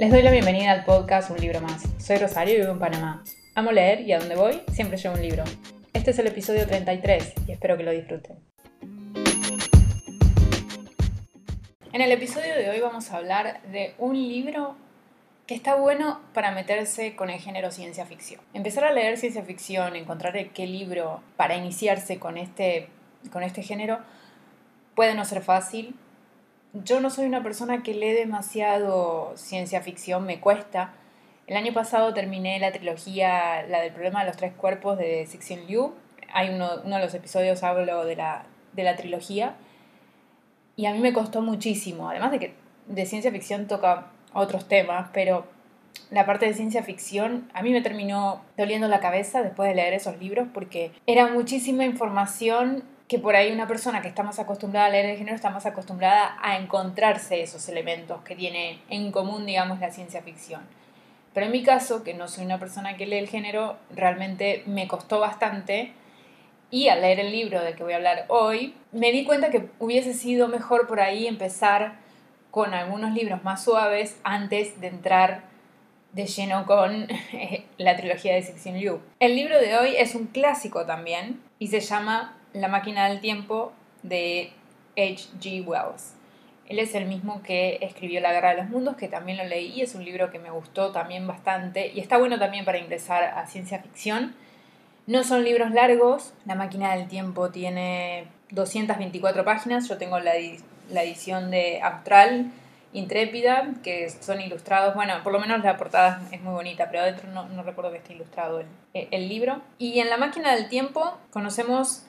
Les doy la bienvenida al podcast Un libro más. Soy Rosario y vivo en Panamá. Amo leer y a donde voy siempre llevo un libro. Este es el episodio 33 y espero que lo disfruten. En el episodio de hoy vamos a hablar de un libro que está bueno para meterse con el género ciencia ficción. Empezar a leer ciencia ficción, encontrar qué libro para iniciarse con este, con este género puede no ser fácil. Yo no soy una persona que lee demasiado ciencia ficción, me cuesta. El año pasado terminé la trilogía, la del problema de los tres cuerpos de Section Liu. Hay uno, uno de los episodios hablo de la, de la trilogía. Y a mí me costó muchísimo, además de que de ciencia ficción toca otros temas, pero la parte de ciencia ficción a mí me terminó doliendo la cabeza después de leer esos libros porque era muchísima información que por ahí una persona que está más acostumbrada a leer el género está más acostumbrada a encontrarse esos elementos que tiene en común, digamos, la ciencia ficción. Pero en mi caso, que no soy una persona que lee el género, realmente me costó bastante y al leer el libro del que voy a hablar hoy, me di cuenta que hubiese sido mejor por ahí empezar con algunos libros más suaves antes de entrar de lleno con la trilogía de Section Liu. El libro de hoy es un clásico también y se llama La máquina del tiempo de H.G. Wells. Él es el mismo que escribió La Guerra de los Mundos, que también lo leí, y es un libro que me gustó también bastante y está bueno también para ingresar a ciencia ficción. No son libros largos, La máquina del tiempo tiene 224 páginas, yo tengo la, la edición de Austral Intrépida, que son ilustrados, bueno, por lo menos la portada es muy bonita, pero adentro no, no recuerdo que esté ilustrado el, el, libro. Y en La máquina del tiempo conocemos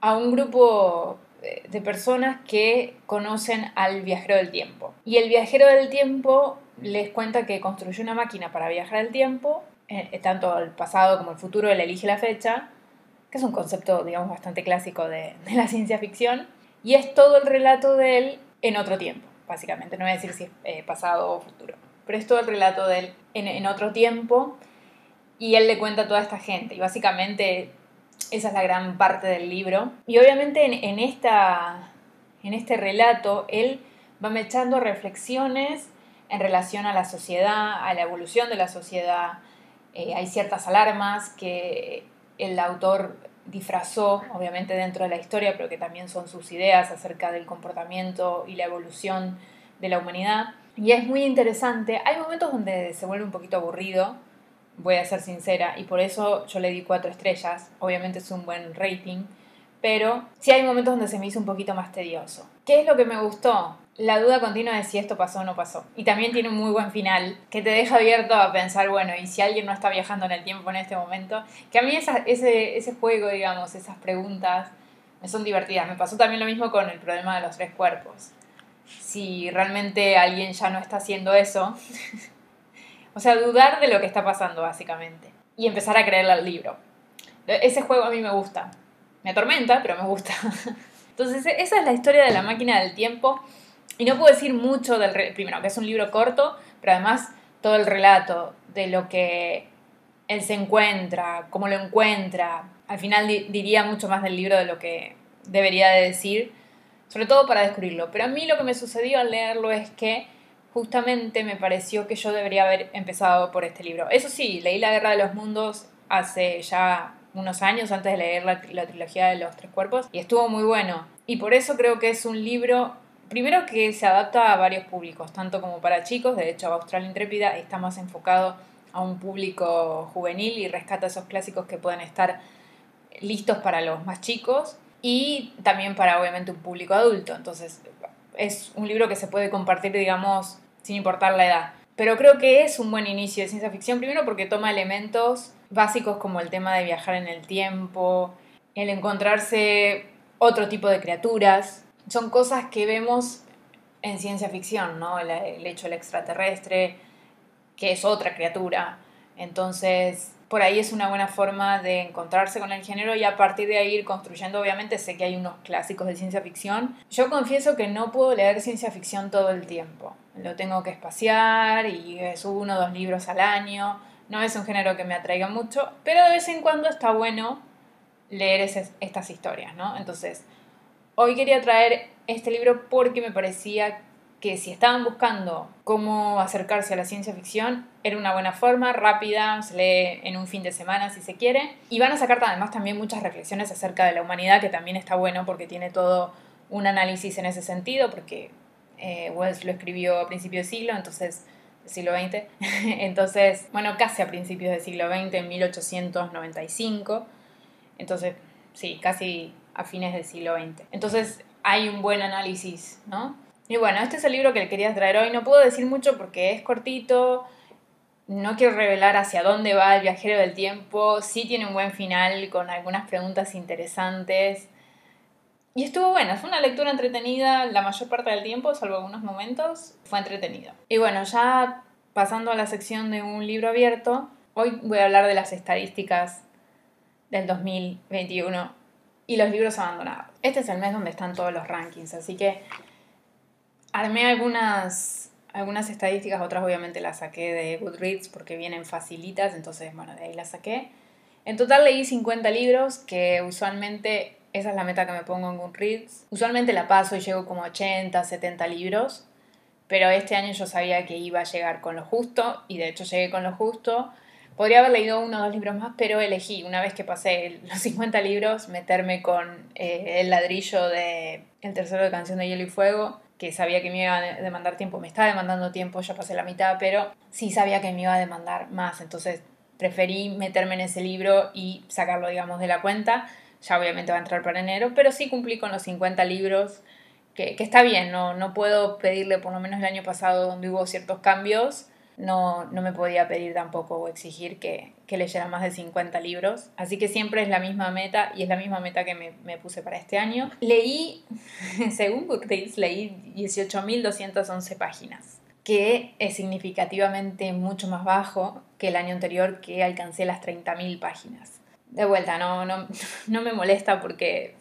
a un grupo de personas que conocen al viajero del tiempo. Y el viajero del tiempo les cuenta que construyó una máquina para viajar al tiempo, eh, tanto el pasado como el futuro, él elige la fecha, que es un concepto, digamos, bastante clásico de, de la ciencia ficción y es todo el relato de él en otro tiempo, básicamente. No voy a decir si es eh, pasado o futuro, pero es todo el relato de él en, en, otro tiempo y él le cuenta a toda esta gente. Y básicamente esa es la gran parte del libro. Y obviamente en, esta, en este relato él va echando reflexiones en relación a la sociedad, a la evolución de la sociedad. Eh, hay ciertas alarmas que el autor disfrazó, obviamente dentro de la historia, pero que también son sus ideas acerca del comportamiento y la evolución de la humanidad. Y es muy interesante. Hay momentos donde se vuelve un poquito aburrido, voy a ser sincera, y por eso yo le di cuatro estrellas. Obviamente es un buen rating, pero sí hay momentos donde se me hizo un poquito más tedioso. ¿Qué es lo que me gustó? la duda continua de si esto pasó o no pasó. Y también tiene un muy buen final que te deja abierto a pensar, bueno, y si alguien no está viajando en el tiempo en este momento, que a mí ese, ese juego, digamos, esas preguntas me son divertidas. Me pasó también lo mismo con el problema de los tres cuerpos. Si realmente alguien ya no está haciendo eso, o sea, dudar de lo que está pasando básicamente y empezar a creerle al libro. Ese juego a mí me gusta. Me atormenta, pero me gusta. Entonces, esa es la historia de la máquina del tiempo y no puedo decir mucho del... Primero, que es un libro corto, pero además todo el relato de lo que él se encuentra, cómo lo encuentra. Al final diría mucho más del libro de lo que debería de decir, sobre todo para descubrirlo. Pero a mí lo que me sucedió al leerlo es que justamente me pareció que yo debería haber empezado por este libro. Eso sí, leí La Guerra de los Mundos hace ya unos años antes de leer la, trilogía de los tres cuerpos y estuvo muy bueno. Y por eso creo que es un libro Primero que se adapta a varios públicos, tanto como para chicos, de hecho Austral Intrépida está más enfocado a un público juvenil y rescata esos clásicos que pueden estar listos para los más chicos y también para obviamente un público adulto. Entonces es un libro que se puede compartir, digamos, sin importar la edad. Pero creo que es un buen inicio de ciencia ficción, primero porque toma elementos básicos como el tema de viajar en el tiempo, el encontrarse otro tipo de criaturas, son cosas que vemos en ciencia ficción, ¿no? El, hecho del extraterrestre, que es otra criatura. Entonces, por ahí es una buena forma de encontrarse con el género y a partir de ahí ir construyendo. Obviamente sé que hay unos clásicos de ciencia ficción. Yo confieso que no puedo leer ciencia ficción todo el tiempo. Lo tengo que espaciar y es uno o dos libros al año. No es un género que me atraiga mucho, pero de vez en cuando está bueno leer estas historias, ¿no? Entonces, Hoy quería traer este libro porque me parecía que si estaban buscando cómo acercarse a la ciencia ficción, era una buena forma, rápida, se lee en un fin de semana si se quiere. Y van a sacar además también muchas reflexiones acerca de la humanidad, que también está bueno porque tiene todo un análisis en ese sentido, porque eh, Wells lo escribió a principios del siglo, entonces siglo XX, entonces, bueno, casi a principios del siglo XX, en 1895, entonces, sí, casi a fines del siglo XX. Entonces, hay un buen análisis, ¿no? Y bueno, este es el libro que le quería traer hoy. No puedo decir mucho porque es cortito, no quiero revelar hacia dónde va el viajero del tiempo, sí tiene un buen final con algunas preguntas interesantes. Y estuvo bueno, fue una lectura entretenida la mayor parte del tiempo, salvo algunos momentos, fue entretenido. Y bueno, ya pasando a la sección de un libro abierto, hoy voy a hablar de las estadísticas del 2021 y los libros abandonados. Este es el mes donde están todos los rankings, así que armé algunas, algunas estadísticas, otras obviamente las saqué de Goodreads porque vienen facilitas, entonces bueno, de ahí las saqué. En total leí 50 libros, que usualmente esa es la meta que me pongo en Goodreads. Usualmente la paso y llego como 80, 70 libros, pero este año yo sabía que iba a llegar con lo justo y de hecho llegué con lo justo. Podría haber leído uno o dos libros más, pero elegí, una vez que pasé los 50 libros, meterme con eh, el ladrillo de El tercero de Canción de Hielo y Fuego, que sabía que me iba a demandar tiempo, me estaba demandando tiempo, ya pasé la mitad, pero sí sabía que me iba a demandar más, entonces preferí meterme en ese libro y sacarlo, digamos, de la cuenta. Ya obviamente va a entrar para enero, pero sí cumplí con los 50 libros, que, está bien, no, no puedo pedirle, por lo menos el año pasado donde hubo ciertos cambios, no, no me podía pedir tampoco o exigir que, que, leyera más de 50 libros. Así que siempre es la misma meta y es la misma meta que me, me puse para este año. Leí, según Goodreads, leí 18.211 páginas, que es significativamente mucho más bajo que el año anterior que alcancé las 30.000 páginas de vuelta, no, no, no me molesta porque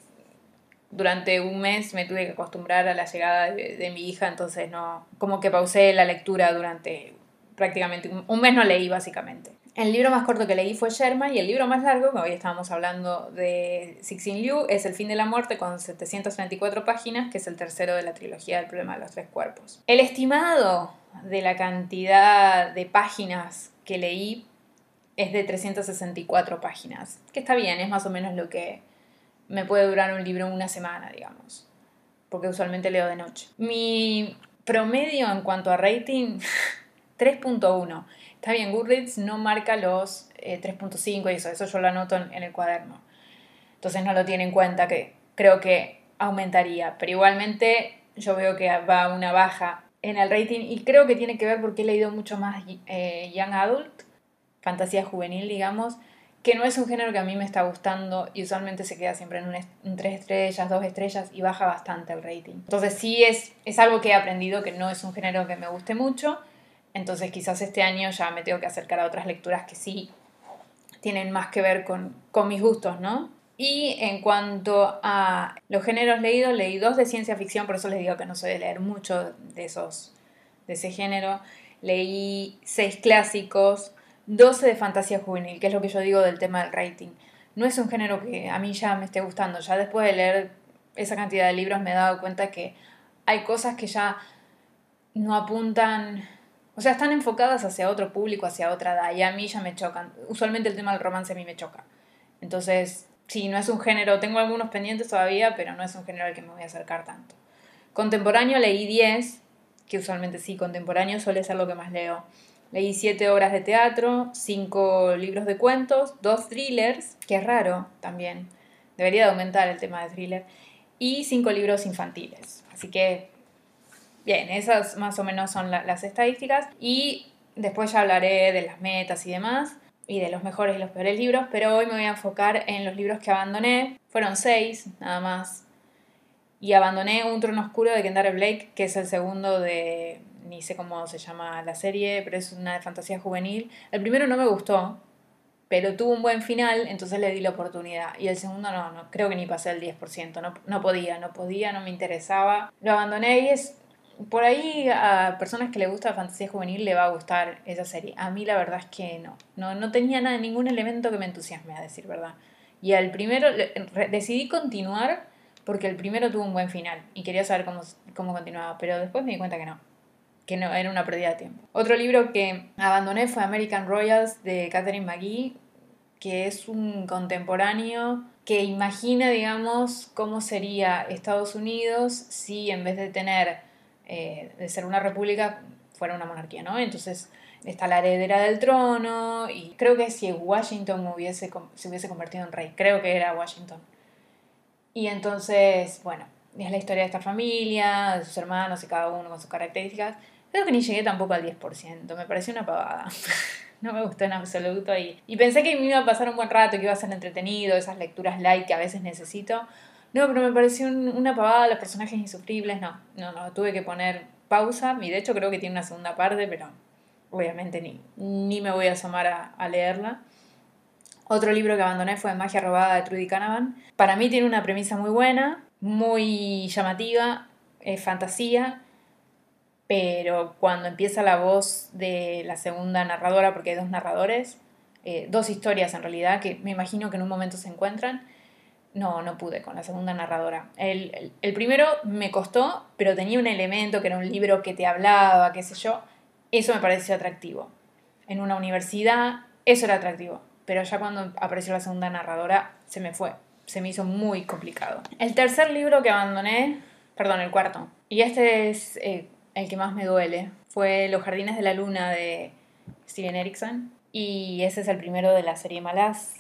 durante un mes me tuve que acostumbrar a la llegada de, mi hija, entonces no, como que pausé la lectura durante prácticamente un, mes no leí básicamente. El libro más corto que leí fue Sherma y el libro más largo, que hoy estábamos hablando de Sixin Liu, es El fin de la muerte con 734 páginas, que es el tercero de la trilogía del problema de los tres cuerpos. El estimado de la cantidad de páginas que leí es de 364 páginas, que está bien, es más o menos lo que me puede durar un libro una semana, digamos, porque usualmente leo de noche. Mi promedio en cuanto a rating, 3.1. Está bien, Goodreads no marca los 3.5 eh, y eso, eso yo lo anoto en, en el cuaderno. Entonces no lo tiene en cuenta, que creo que aumentaría, pero igualmente yo veo que va una baja en el rating y creo que tiene que ver porque he leído mucho más eh, Young Adult fantasía juvenil, digamos, que no es un género que a mí me está gustando y usualmente se queda siempre en un, tres estrellas, dos estrellas y baja bastante el rating. Entonces sí es, es algo que he aprendido que no es un género que me guste mucho, entonces quizás este año ya me tengo que acercar a otras lecturas que sí tienen más que ver con, con mis gustos, ¿no? Y en cuanto a los géneros leídos, leí dos de ciencia ficción, por eso les digo que no soy de leer mucho de esos de ese género. Leí seis clásicos, 12 de fantasía juvenil, que es lo que yo digo del tema del rating. No es un género que a mí ya me esté gustando. Ya después de leer esa cantidad de libros me he dado cuenta que hay cosas que ya no apuntan, o sea, están enfocadas hacia otro público, hacia otra edad, y a mí ya me chocan. Usualmente el tema del romance a mí me choca. Entonces, sí, no es un género, tengo algunos pendientes todavía, pero no es un género al que me voy a acercar tanto. Contemporáneo leí 10, que usualmente sí, contemporáneo suele ser lo que más leo. Leí siete obras de teatro, cinco libros de cuentos, dos thrillers, que es raro también, debería de aumentar el tema de thriller, y cinco libros infantiles. Así que, bien, esas más o menos son las estadísticas. Y después ya hablaré de las metas y demás, y de los mejores y los peores libros, pero hoy me voy a enfocar en los libros que abandoné. Fueron seis, nada más. Y abandoné Un trono oscuro de Kendare Blake, que es el segundo de ni sé cómo se llama la serie, pero es una de fantasía juvenil. El primero no me gustó, pero tuvo un buen final, entonces le di la oportunidad. Y el segundo no, no creo que ni pasé el 10%, no, no podía, no podía, no me interesaba. Lo abandoné y es... Por ahí a personas que le gusta fantasía juvenil le va a gustar esa serie. A mí la verdad es que no. No, no tenía nada, ningún elemento que me entusiasme, a decir verdad. Y al primero decidí continuar porque el primero tuvo un buen final y quería saber cómo, cómo continuaba, pero después me di cuenta que no, que no era una pérdida de tiempo. Otro libro que abandoné fue American Royals de Catherine McGee, que es un contemporáneo que imagina, digamos, cómo sería Estados Unidos si en vez de tener, eh, de ser una república, fuera una monarquía, ¿no? Entonces está la heredera del trono y creo que si Washington hubiese, se hubiese convertido en rey, creo que era Washington. Y entonces, bueno, es la historia de esta familia, de sus hermanos y cada uno con sus características. Creo que ni llegué tampoco al 10%, me pareció una pavada. no me gustó en absoluto y, y pensé que me iba a pasar un buen rato, que iba a ser entretenido, esas lecturas light que a veces necesito. No, pero me pareció una pavada, los personajes insufribles, no, no, no, tuve que poner pausa y de hecho creo que tiene una segunda parte, pero obviamente ni, ni me voy a asomar a, leerla. Otro libro que abandoné fue Magia Robada de Trudy Canavan. Para mí tiene una premisa muy buena, muy llamativa, es fantasía, pero cuando empieza la voz de la segunda narradora, porque hay dos narradores, eh, dos historias en realidad, que me imagino que en un momento se encuentran, no, no pude con la segunda narradora. El, el, primero me costó, pero tenía un elemento que era un libro que te hablaba, qué sé yo, eso me pareció atractivo. En una universidad, eso era atractivo, pero ya cuando apareció la segunda narradora, se me fue, se me hizo muy complicado. El tercer libro que abandoné, perdón, el cuarto, y este es... Eh, el que más me duele. Fue Los Jardines de la Luna de Steven Erickson. Y ese es el primero de la serie Malaz,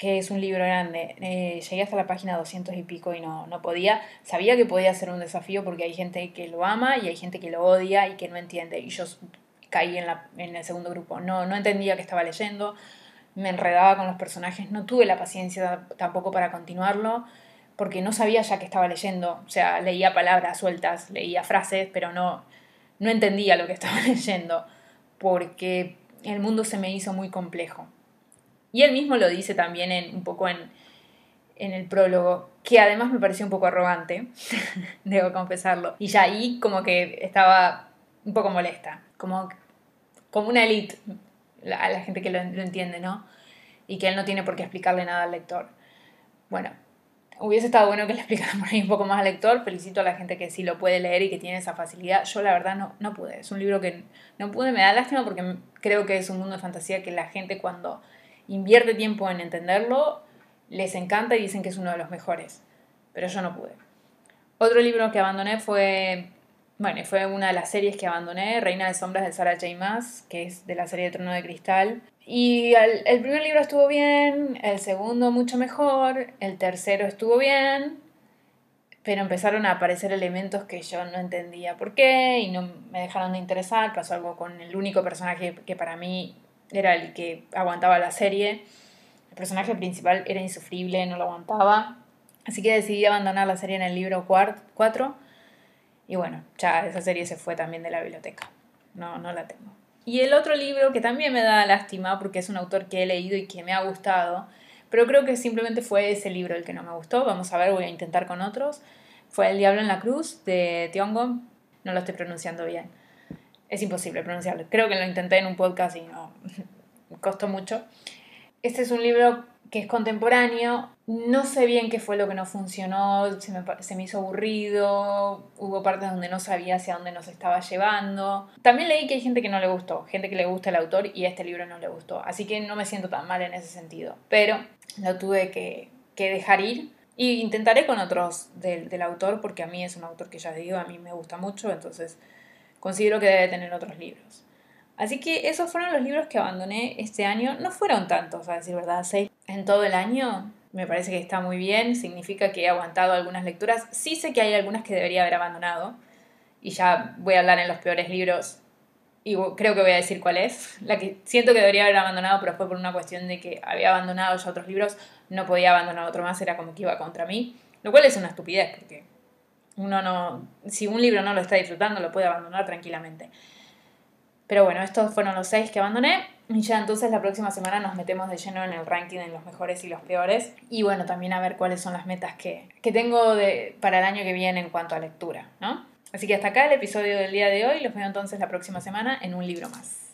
que es un libro grande. Eh, llegué hasta la página 200 y pico y no, no podía. Sabía que podía ser un desafío porque hay gente que lo ama y hay gente que lo odia y que no entiende. Y yo caí en, la, en el segundo grupo. No, no entendía que estaba leyendo, me enredaba con los personajes, no tuve la paciencia tampoco para continuarlo porque no sabía ya que estaba leyendo, o sea, leía palabras sueltas, leía frases, pero no, no entendía lo que estaba leyendo, porque el mundo se me hizo muy complejo. Y él mismo lo dice también en, un poco en, en el prólogo, que además me pareció un poco arrogante, debo confesarlo. Y ya ahí como que estaba un poco molesta, como, como una elite a la gente que lo, entiende, ¿no? Y que él no tiene por qué explicarle nada al lector. Bueno, Hubiese estado bueno que le explicaran por ahí un poco más al lector. Felicito a la gente que sí lo puede leer y que tiene esa facilidad. Yo la verdad no, no pude. Es un libro que no pude. Me da lástima porque creo que es un mundo de fantasía que la gente cuando invierte tiempo en entenderlo les encanta y dicen que es uno de los mejores. Pero yo no pude. Otro libro que abandoné fue, bueno, fue una de las series que abandoné, Reina de Sombras de Sarah J. Maas, que es de la serie de Trono de Cristal. Y el, primer libro estuvo bien, el segundo mucho mejor, el tercero estuvo bien, pero empezaron a aparecer elementos que yo no entendía por qué y no me dejaron de interesar. Pasó algo con el único personaje que para mí era el que aguantaba la serie. El personaje principal era insufrible, no lo aguantaba. Así que decidí abandonar la serie en el libro 4 y bueno, ya esa serie se fue también de la biblioteca. No, no la tengo. Y el otro libro que también me da lástima porque es un autor que he leído y que me ha gustado, pero creo que simplemente fue ese libro el que no me gustó. Vamos a ver, voy a intentar con otros. Fue El Diablo en la Cruz de Tiongo. No lo estoy pronunciando bien. Es imposible pronunciarlo. Creo que lo intenté en un podcast y no. costó mucho. Este es un libro que es contemporáneo. No sé bien qué fue lo que no funcionó, se me, se me, hizo aburrido, hubo partes donde no sabía hacia dónde nos estaba llevando. También leí que hay gente que no le gustó, gente que le gusta el autor y este libro no le gustó, así que no me siento tan mal en ese sentido. Pero lo tuve que, que dejar ir y intentaré con otros del, del autor porque a mí es un autor que ya digo, a mí me gusta mucho, entonces considero que debe tener otros libros. Así que esos fueron los libros que abandoné este año. No fueron tantos, a decir verdad, seis en todo el año. Me parece que está muy bien, significa que he aguantado algunas lecturas. Sí sé que hay algunas que debería haber abandonado. Y ya voy a hablar en los peores libros. Y creo que voy a decir cuál es. La que siento que debería haber abandonado, pero fue por una cuestión de que había abandonado ya otros libros. No podía abandonar otro más, era como que iba contra mí. Lo cual es una estupidez, porque uno no. Si un libro no lo está disfrutando, lo puede abandonar tranquilamente. Pero bueno, estos fueron los seis que abandoné. Y ya entonces la próxima semana nos metemos de lleno en el ranking de los mejores y los peores. Y bueno, también a ver cuáles son las metas que, que tengo de, para el año que viene en cuanto a lectura, ¿no? Así que hasta acá el episodio del día de hoy. Los veo entonces la próxima semana en un libro más.